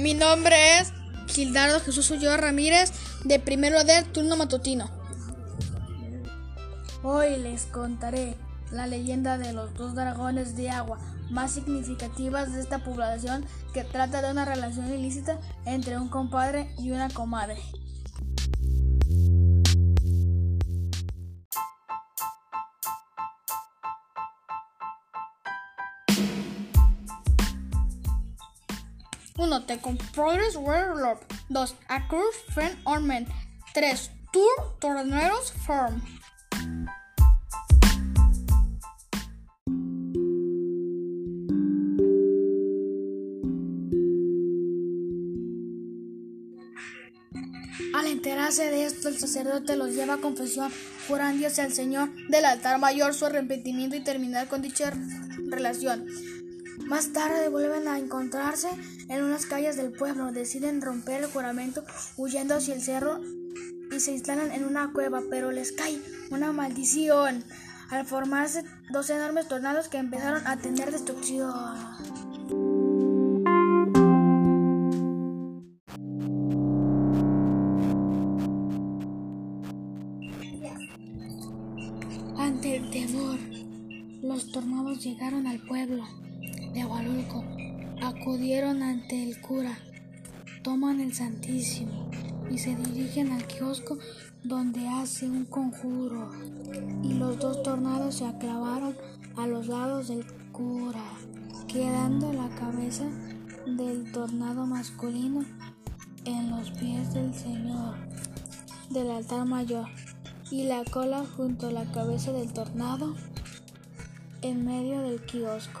Mi nombre es Gildardo Jesús Ulloa Ramírez, de primero del turno matutino. Hoy les contaré la leyenda de los dos dragones de agua más significativas de esta población que trata de una relación ilícita entre un compadre y una comadre. Uno, The Compraders Werewolf. 2. A Friend Ornament. 3. Tour Torneros Farm. Al enterarse de esto, el sacerdote los lleva a confesión, jurándose al Señor del altar mayor su arrepentimiento y terminar con dicha relación. Más tarde vuelven a encontrarse en unas calles del pueblo, deciden romper el juramento huyendo hacia el cerro y se instalan en una cueva, pero les cae una maldición al formarse dos enormes tornados que empezaron a tener destrucción. Ante el temor, los tornados llegaron al pueblo de Hualulco. Acudieron ante el cura, toman el Santísimo y se dirigen al kiosco donde hace un conjuro. Y los dos tornados se aclavaron a los lados del cura, quedando la cabeza del tornado masculino en los pies del Señor del altar mayor y la cola junto a la cabeza del tornado en medio del kiosco.